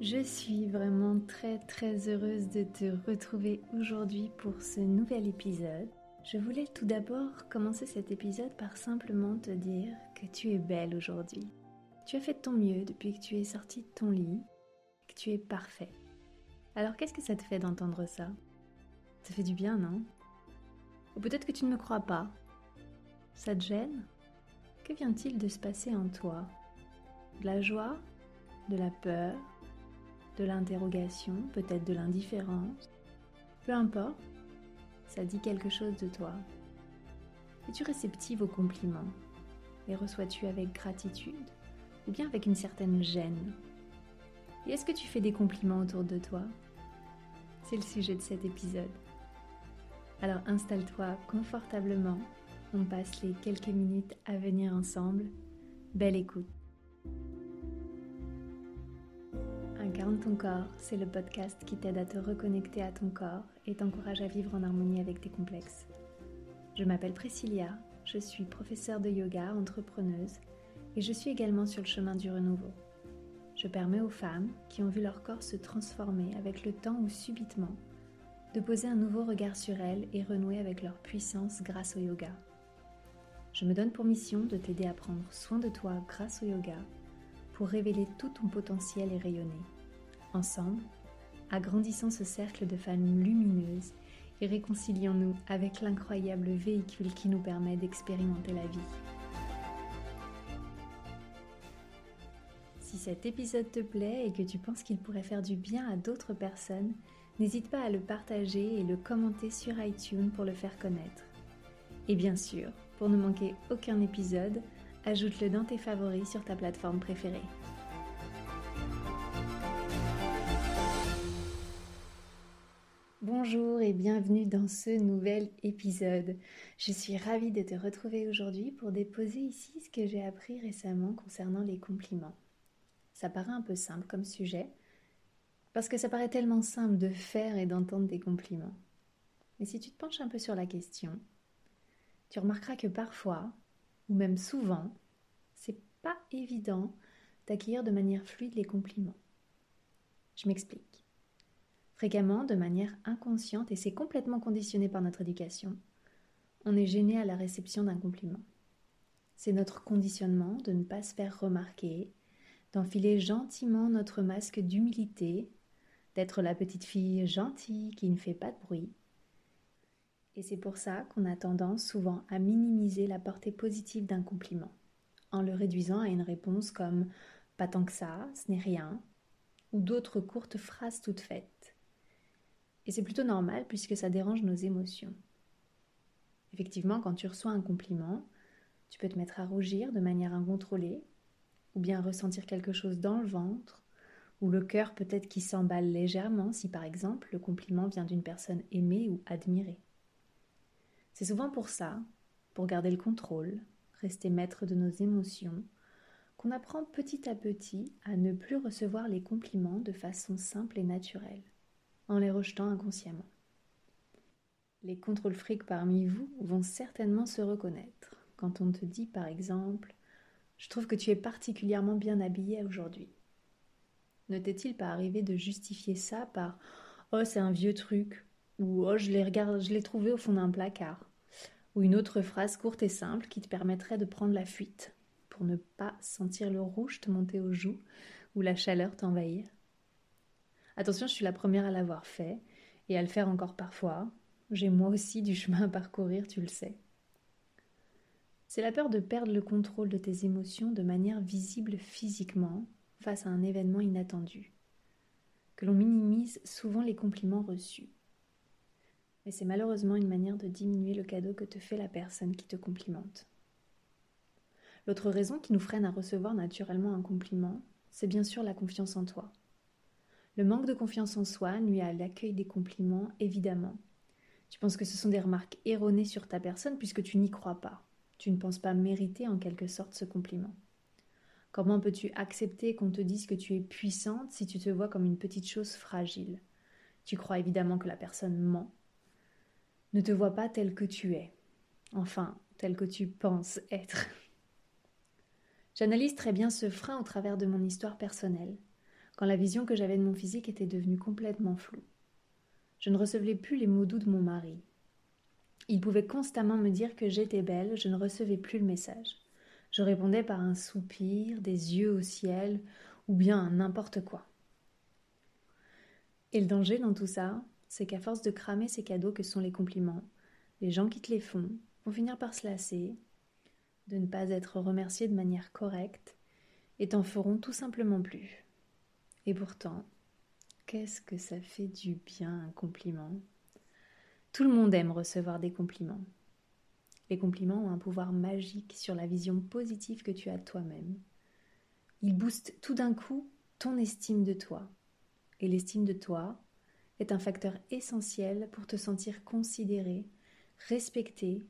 Je suis vraiment très très heureuse de te retrouver aujourd'hui pour ce nouvel épisode. Je voulais tout d'abord commencer cet épisode par simplement te dire que tu es belle aujourd'hui. Tu as fait de ton mieux depuis que tu es sortie de ton lit, que tu es parfait. Alors qu'est-ce que ça te fait d'entendre ça? Ça fait du bien, non? Ou peut-être que tu ne me crois pas. Ça te gêne? Que vient-il de se passer en toi? De la joie? De la peur? De l'interrogation, peut-être de l'indifférence. Peu importe, ça dit quelque chose de toi. Es-tu réceptive aux compliments? Les reçois-tu avec gratitude? Ou bien avec une certaine gêne? Et est-ce que tu fais des compliments autour de toi? C'est le sujet de cet épisode. Alors installe-toi confortablement, on passe les quelques minutes à venir ensemble. Belle écoute Ton corps, c'est le podcast qui t'aide à te reconnecter à ton corps et t'encourage à vivre en harmonie avec tes complexes. Je m'appelle Priscilla, je suis professeure de yoga, entrepreneuse et je suis également sur le chemin du renouveau. Je permets aux femmes qui ont vu leur corps se transformer avec le temps ou subitement de poser un nouveau regard sur elles et renouer avec leur puissance grâce au yoga. Je me donne pour mission de t'aider à prendre soin de toi grâce au yoga pour révéler tout ton potentiel et rayonner. Ensemble, agrandissons ce cercle de femmes lumineuses et réconcilions-nous avec l'incroyable véhicule qui nous permet d'expérimenter la vie. Si cet épisode te plaît et que tu penses qu'il pourrait faire du bien à d'autres personnes, n'hésite pas à le partager et le commenter sur iTunes pour le faire connaître. Et bien sûr, pour ne manquer aucun épisode, ajoute-le dans tes favoris sur ta plateforme préférée. Bonjour et bienvenue dans ce nouvel épisode. Je suis ravie de te retrouver aujourd'hui pour déposer ici ce que j'ai appris récemment concernant les compliments. Ça paraît un peu simple comme sujet, parce que ça paraît tellement simple de faire et d'entendre des compliments. Mais si tu te penches un peu sur la question, tu remarqueras que parfois, ou même souvent, c'est pas évident d'accueillir de manière fluide les compliments. Je m'explique. Fréquemment, de manière inconsciente, et c'est complètement conditionné par notre éducation, on est gêné à la réception d'un compliment. C'est notre conditionnement de ne pas se faire remarquer, d'enfiler gentiment notre masque d'humilité, d'être la petite fille gentille qui ne fait pas de bruit. Et c'est pour ça qu'on a tendance souvent à minimiser la portée positive d'un compliment, en le réduisant à une réponse comme pas tant que ça, ce n'est rien, ou d'autres courtes phrases toutes faites. Et c'est plutôt normal puisque ça dérange nos émotions. Effectivement, quand tu reçois un compliment, tu peux te mettre à rougir de manière incontrôlée, ou bien ressentir quelque chose dans le ventre, ou le cœur peut-être qui s'emballe légèrement si par exemple le compliment vient d'une personne aimée ou admirée. C'est souvent pour ça, pour garder le contrôle, rester maître de nos émotions, qu'on apprend petit à petit à ne plus recevoir les compliments de façon simple et naturelle en les rejetant inconsciemment. Les contrôles fric parmi vous vont certainement se reconnaître quand on te dit par exemple Je trouve que tu es particulièrement bien habillé aujourd'hui. Ne t'est-il pas arrivé de justifier ça par Oh, c'est un vieux truc ou Oh, je l'ai je l'ai trouvé au fond d'un placard ou une autre phrase courte et simple qui te permettrait de prendre la fuite pour ne pas sentir le rouge te monter aux joues ou la chaleur t'envahir Attention, je suis la première à l'avoir fait et à le faire encore parfois. J'ai moi aussi du chemin à parcourir, tu le sais. C'est la peur de perdre le contrôle de tes émotions de manière visible physiquement face à un événement inattendu, que l'on minimise souvent les compliments reçus. Mais c'est malheureusement une manière de diminuer le cadeau que te fait la personne qui te complimente. L'autre raison qui nous freine à recevoir naturellement un compliment, c'est bien sûr la confiance en toi. Le manque de confiance en soi nuit à l'accueil des compliments, évidemment. Tu penses que ce sont des remarques erronées sur ta personne puisque tu n'y crois pas. Tu ne penses pas mériter en quelque sorte ce compliment. Comment peux-tu accepter qu'on te dise que tu es puissante si tu te vois comme une petite chose fragile? Tu crois évidemment que la personne ment. Ne te vois pas tel que tu es. Enfin, tel que tu penses être. J'analyse très bien ce frein au travers de mon histoire personnelle. Quand la vision que j'avais de mon physique était devenue complètement floue. Je ne recevais plus les mots doux de mon mari. Il pouvait constamment me dire que j'étais belle, je ne recevais plus le message. Je répondais par un soupir, des yeux au ciel, ou bien n'importe quoi. Et le danger dans tout ça, c'est qu'à force de cramer ces cadeaux que sont les compliments, les gens qui te les font vont finir par se lasser, de ne pas être remerciés de manière correcte, et t'en feront tout simplement plus. Et pourtant, qu'est-ce que ça fait du bien un compliment? Tout le monde aime recevoir des compliments. Les compliments ont un pouvoir magique sur la vision positive que tu as de toi-même. Ils boostent tout d'un coup ton estime de toi. Et l'estime de toi est un facteur essentiel pour te sentir considéré, respecté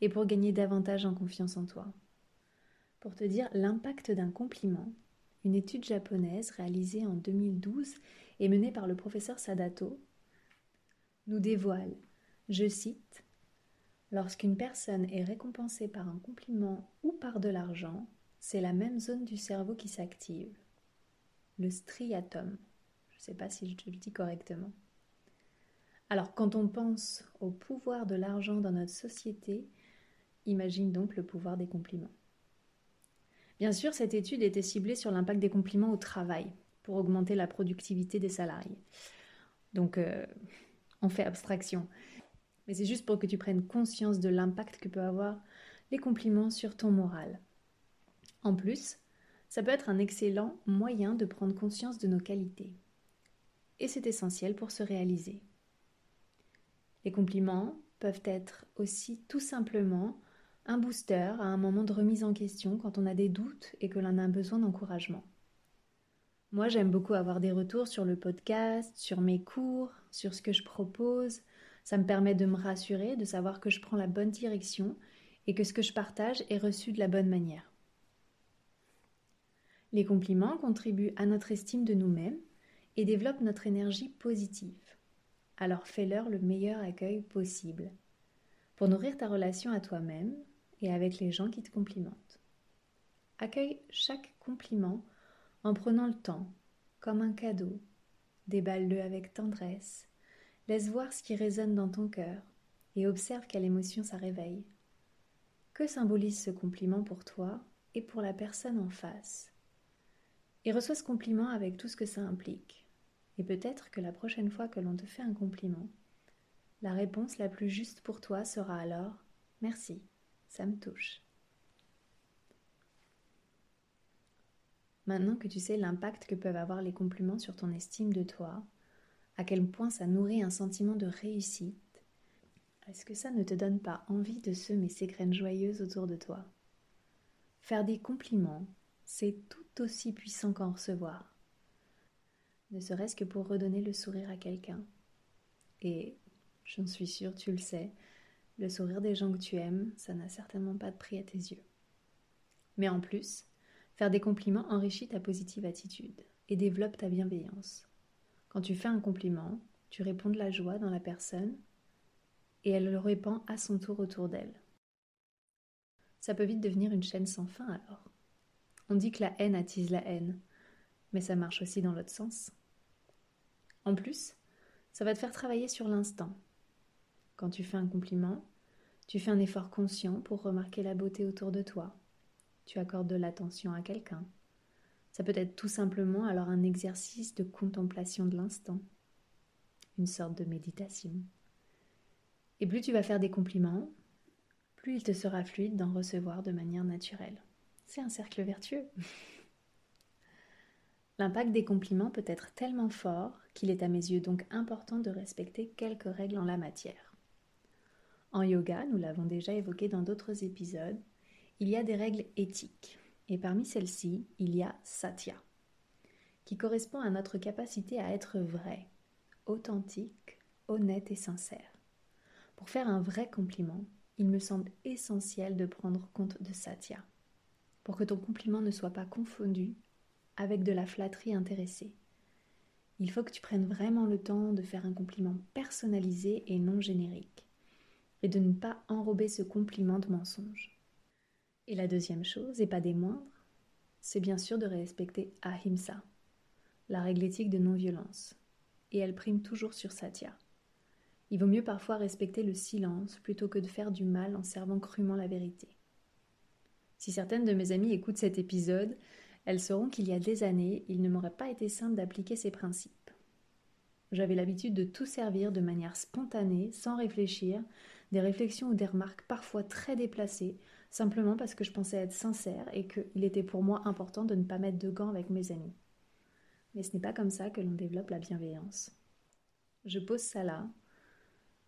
et pour gagner davantage en confiance en toi. Pour te dire l'impact d'un compliment, une étude japonaise réalisée en 2012 et menée par le professeur Sadato nous dévoile, je cite, Lorsqu'une personne est récompensée par un compliment ou par de l'argent, c'est la même zone du cerveau qui s'active, le striatum. Je ne sais pas si je le dis correctement. Alors, quand on pense au pouvoir de l'argent dans notre société, imagine donc le pouvoir des compliments. Bien sûr, cette étude était ciblée sur l'impact des compliments au travail, pour augmenter la productivité des salariés. Donc, euh, on fait abstraction. Mais c'est juste pour que tu prennes conscience de l'impact que peut avoir les compliments sur ton moral. En plus, ça peut être un excellent moyen de prendre conscience de nos qualités. Et c'est essentiel pour se réaliser. Les compliments peuvent être aussi tout simplement un booster à un moment de remise en question quand on a des doutes et que l'on a besoin d'encouragement. Moi, j'aime beaucoup avoir des retours sur le podcast, sur mes cours, sur ce que je propose. Ça me permet de me rassurer, de savoir que je prends la bonne direction et que ce que je partage est reçu de la bonne manière. Les compliments contribuent à notre estime de nous-mêmes et développent notre énergie positive alors fais-leur le meilleur accueil possible pour nourrir ta relation à toi-même et avec les gens qui te complimentent. Accueille chaque compliment en prenant le temps, comme un cadeau. Déballe-le avec tendresse. Laisse voir ce qui résonne dans ton cœur et observe quelle émotion ça réveille. Que symbolise ce compliment pour toi et pour la personne en face? Et reçois ce compliment avec tout ce que ça implique. Et peut-être que la prochaine fois que l'on te fait un compliment, la réponse la plus juste pour toi sera alors Merci, ça me touche. Maintenant que tu sais l'impact que peuvent avoir les compliments sur ton estime de toi, à quel point ça nourrit un sentiment de réussite, est-ce que ça ne te donne pas envie de semer ces graines joyeuses autour de toi? Faire des compliments, c'est tout aussi puissant qu'en recevoir ne serait-ce que pour redonner le sourire à quelqu'un. Et j'en suis sûre, tu le sais, le sourire des gens que tu aimes, ça n'a certainement pas de prix à tes yeux. Mais en plus, faire des compliments enrichit ta positive attitude et développe ta bienveillance. Quand tu fais un compliment, tu réponds de la joie dans la personne et elle le répand à son tour autour d'elle. Ça peut vite devenir une chaîne sans fin alors. On dit que la haine attise la haine, mais ça marche aussi dans l'autre sens. En plus, ça va te faire travailler sur l'instant. Quand tu fais un compliment, tu fais un effort conscient pour remarquer la beauté autour de toi. Tu accordes de l'attention à quelqu'un. Ça peut être tout simplement alors un exercice de contemplation de l'instant, une sorte de méditation. Et plus tu vas faire des compliments, plus il te sera fluide d'en recevoir de manière naturelle. C'est un cercle vertueux. L'impact des compliments peut être tellement fort qu'il est à mes yeux donc important de respecter quelques règles en la matière. En yoga, nous l'avons déjà évoqué dans d'autres épisodes, il y a des règles éthiques, et parmi celles-ci, il y a satya, qui correspond à notre capacité à être vrai, authentique, honnête et sincère. Pour faire un vrai compliment, il me semble essentiel de prendre compte de satya, pour que ton compliment ne soit pas confondu avec de la flatterie intéressée. Il faut que tu prennes vraiment le temps de faire un compliment personnalisé et non générique, et de ne pas enrober ce compliment de mensonge. Et la deuxième chose, et pas des moindres, c'est bien sûr de respecter Ahimsa, la règle éthique de non-violence, et elle prime toujours sur Satya. Il vaut mieux parfois respecter le silence plutôt que de faire du mal en servant crûment la vérité. Si certaines de mes amies écoutent cet épisode, elles sauront qu'il y a des années, il ne m'aurait pas été simple d'appliquer ces principes. J'avais l'habitude de tout servir de manière spontanée, sans réfléchir, des réflexions ou des remarques parfois très déplacées, simplement parce que je pensais être sincère et qu'il était pour moi important de ne pas mettre de gants avec mes amis. Mais ce n'est pas comme ça que l'on développe la bienveillance. Je pose ça là,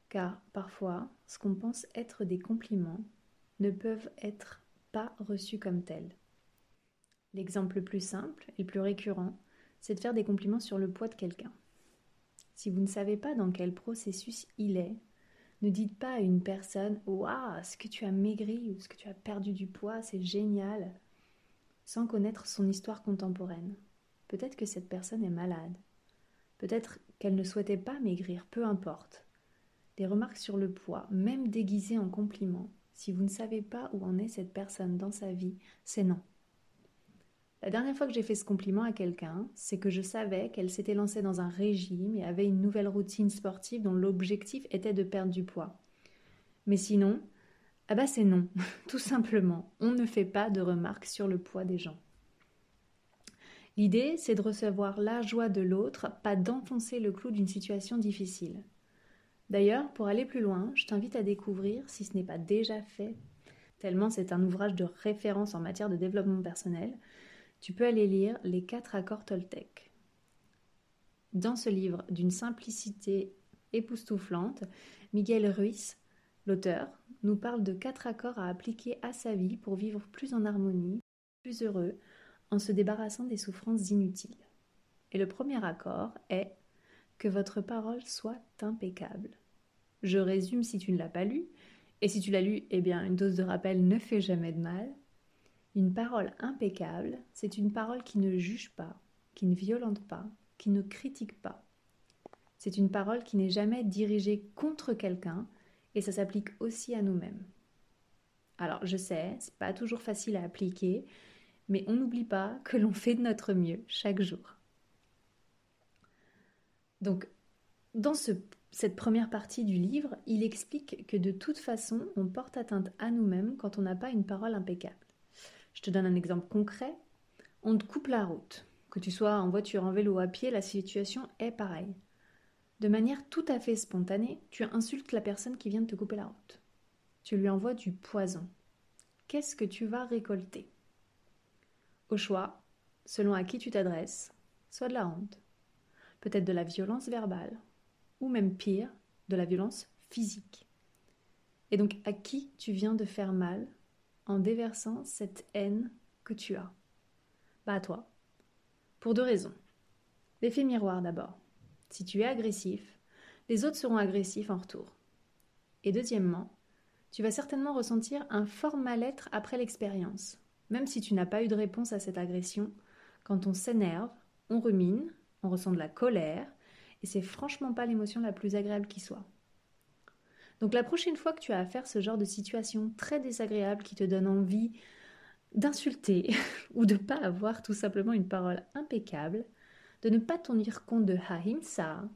car parfois, ce qu'on pense être des compliments ne peuvent être pas reçus comme tels. L'exemple le plus simple et le plus récurrent, c'est de faire des compliments sur le poids de quelqu'un. Si vous ne savez pas dans quel processus il est, ne dites pas à une personne Waouh, ce que tu as maigri ou ce que tu as perdu du poids, c'est génial, sans connaître son histoire contemporaine. Peut-être que cette personne est malade. Peut-être qu'elle ne souhaitait pas maigrir, peu importe. Les remarques sur le poids, même déguisées en compliments, si vous ne savez pas où en est cette personne dans sa vie, c'est non. La dernière fois que j'ai fait ce compliment à quelqu'un, c'est que je savais qu'elle s'était lancée dans un régime et avait une nouvelle routine sportive dont l'objectif était de perdre du poids. Mais sinon, ah bah c'est non, tout simplement, on ne fait pas de remarques sur le poids des gens. L'idée, c'est de recevoir la joie de l'autre, pas d'enfoncer le clou d'une situation difficile. D'ailleurs, pour aller plus loin, je t'invite à découvrir, si ce n'est pas déjà fait, tellement c'est un ouvrage de référence en matière de développement personnel, tu peux aller lire Les quatre accords Toltec. Dans ce livre d'une simplicité époustouflante, Miguel Ruiz, l'auteur, nous parle de quatre accords à appliquer à sa vie pour vivre plus en harmonie, plus heureux, en se débarrassant des souffrances inutiles. Et le premier accord est que votre parole soit impeccable. Je résume si tu ne l'as pas lu, et si tu l'as lu, eh bien une dose de rappel ne fait jamais de mal. Une parole impeccable, c'est une parole qui ne juge pas, qui ne violente pas, qui ne critique pas. C'est une parole qui n'est jamais dirigée contre quelqu'un et ça s'applique aussi à nous-mêmes. Alors je sais, c'est pas toujours facile à appliquer, mais on n'oublie pas que l'on fait de notre mieux chaque jour. Donc, dans cette première partie du livre, il explique que de toute façon, on porte atteinte à nous-mêmes quand on n'a pas une parole impeccable. Je te donne un exemple concret. On te coupe la route. Que tu sois en voiture, en vélo ou à pied, la situation est pareille. De manière tout à fait spontanée, tu insultes la personne qui vient de te couper la route. Tu lui envoies du poison. Qu'est-ce que tu vas récolter? Au choix, selon à qui tu t'adresses, soit de la honte, peut-être de la violence verbale, ou même pire, de la violence physique. Et donc à qui tu viens de faire mal déversant cette haine que tu as Bah toi. Pour deux raisons. L'effet miroir d'abord. Si tu es agressif, les autres seront agressifs en retour. Et deuxièmement, tu vas certainement ressentir un fort mal-être après l'expérience. Même si tu n'as pas eu de réponse à cette agression, quand on s'énerve, on rumine, on ressent de la colère, et c'est franchement pas l'émotion la plus agréable qui soit. Donc la prochaine fois que tu as à ce genre de situation très désagréable qui te donne envie d'insulter ou de ne pas avoir tout simplement une parole impeccable, de ne pas tenir compte de Hahimsa,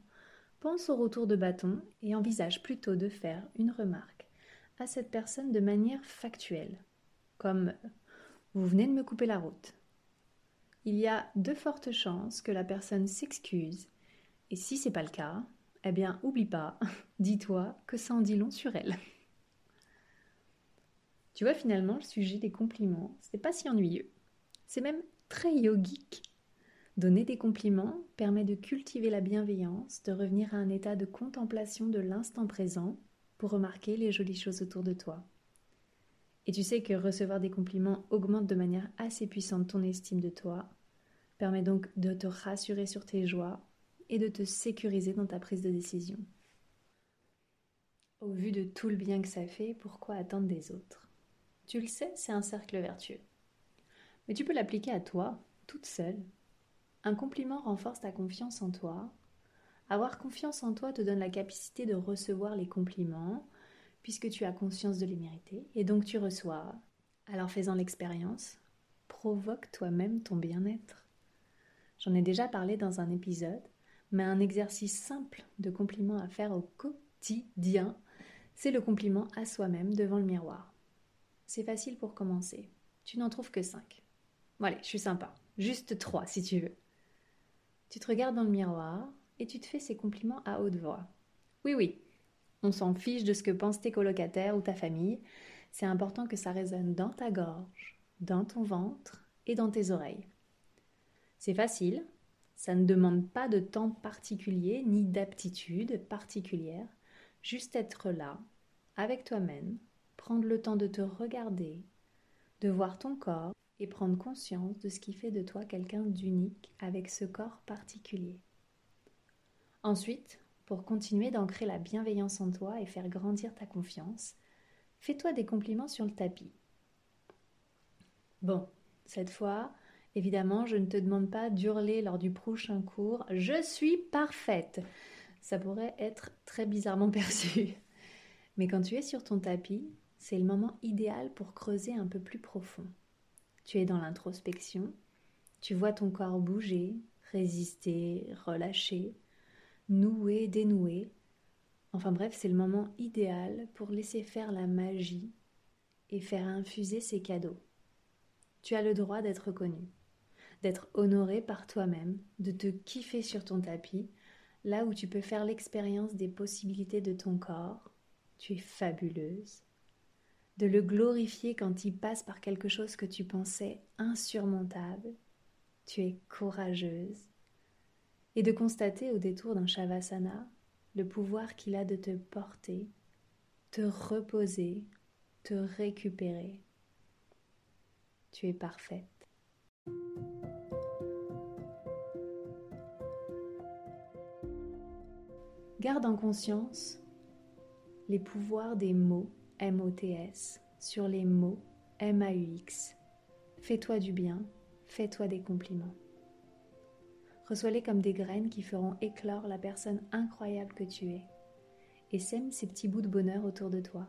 pense au retour de bâton et envisage plutôt de faire une remarque à cette personne de manière factuelle, comme vous venez de me couper la route. Il y a de fortes chances que la personne s'excuse, et si c'est pas le cas, eh bien, oublie pas, dis-toi que ça en dit long sur elle. Tu vois, finalement, le sujet des compliments, c'est pas si ennuyeux. C'est même très yogique. Donner des compliments permet de cultiver la bienveillance, de revenir à un état de contemplation de l'instant présent pour remarquer les jolies choses autour de toi. Et tu sais que recevoir des compliments augmente de manière assez puissante ton estime de toi, permet donc de te rassurer sur tes joies et de te sécuriser dans ta prise de décision. Au vu de tout le bien que ça fait, pourquoi attendre des autres? Tu le sais, c'est un cercle vertueux. Mais tu peux l'appliquer à toi, toute seule. Un compliment renforce ta confiance en toi. Avoir confiance en toi te donne la capacité de recevoir les compliments, puisque tu as conscience de les mériter, et donc tu reçois. Alors faisant l'expérience, provoque toi-même ton bien-être. J'en ai déjà parlé dans un épisode, mais un exercice simple de compliment à faire au quotidien, c'est le compliment à soi-même devant le miroir. C'est facile pour commencer. Tu n'en trouves que 5. Bon, allez, je suis sympa. Juste 3 si tu veux. Tu te regardes dans le miroir et tu te fais ces compliments à haute voix. Oui, oui, on s'en fiche de ce que pensent tes colocataires ou ta famille. C'est important que ça résonne dans ta gorge, dans ton ventre et dans tes oreilles. C'est facile, ça ne demande pas de temps particulier ni d'aptitude particulière, juste être là, avec toi-même, prendre le temps de te regarder, de voir ton corps et prendre conscience de ce qui fait de toi quelqu'un d'unique avec ce corps particulier. Ensuite, pour continuer d'ancrer la bienveillance en toi et faire grandir ta confiance, fais-toi des compliments sur le tapis. Bon, cette fois, évidemment, je ne te demande pas d'hurler lors du prochain cours Je suis parfaite. Ça pourrait être très bizarrement perçu. Mais quand tu es sur ton tapis, c'est le moment idéal pour creuser un peu plus profond. Tu es dans l'introspection, tu vois ton corps bouger, résister, relâcher, nouer, dénouer. Enfin bref, c'est le moment idéal pour laisser faire la magie et faire infuser ces cadeaux. Tu as le droit d'être reconnu, d'être honoré par toi-même, de te kiffer sur ton tapis, là où tu peux faire l'expérience des possibilités de ton corps. Tu es fabuleuse. De le glorifier quand il passe par quelque chose que tu pensais insurmontable. Tu es courageuse et de constater au détour d'un Shavasana le pouvoir qu'il a de te porter, te reposer, te récupérer. Tu es parfaite. Garde en conscience les pouvoirs des mots M-O-T-S sur les mots M-A-U-X. Fais-toi du bien, fais-toi des compliments. Reçois-les comme des graines qui feront éclore la personne incroyable que tu es. Et sème ces petits bouts de bonheur autour de toi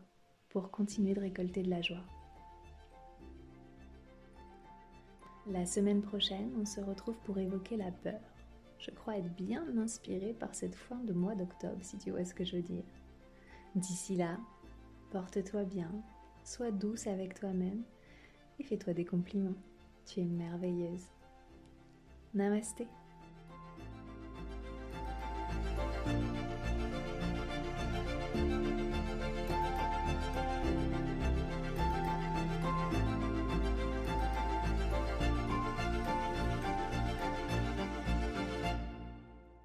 pour continuer de récolter de la joie. La semaine prochaine, on se retrouve pour évoquer la peur. Je crois être bien inspirée par cette fin de mois d'octobre, si tu vois ce que je veux dire. D'ici là, porte-toi bien, sois douce avec toi-même et fais-toi des compliments. Tu es merveilleuse. Namasté.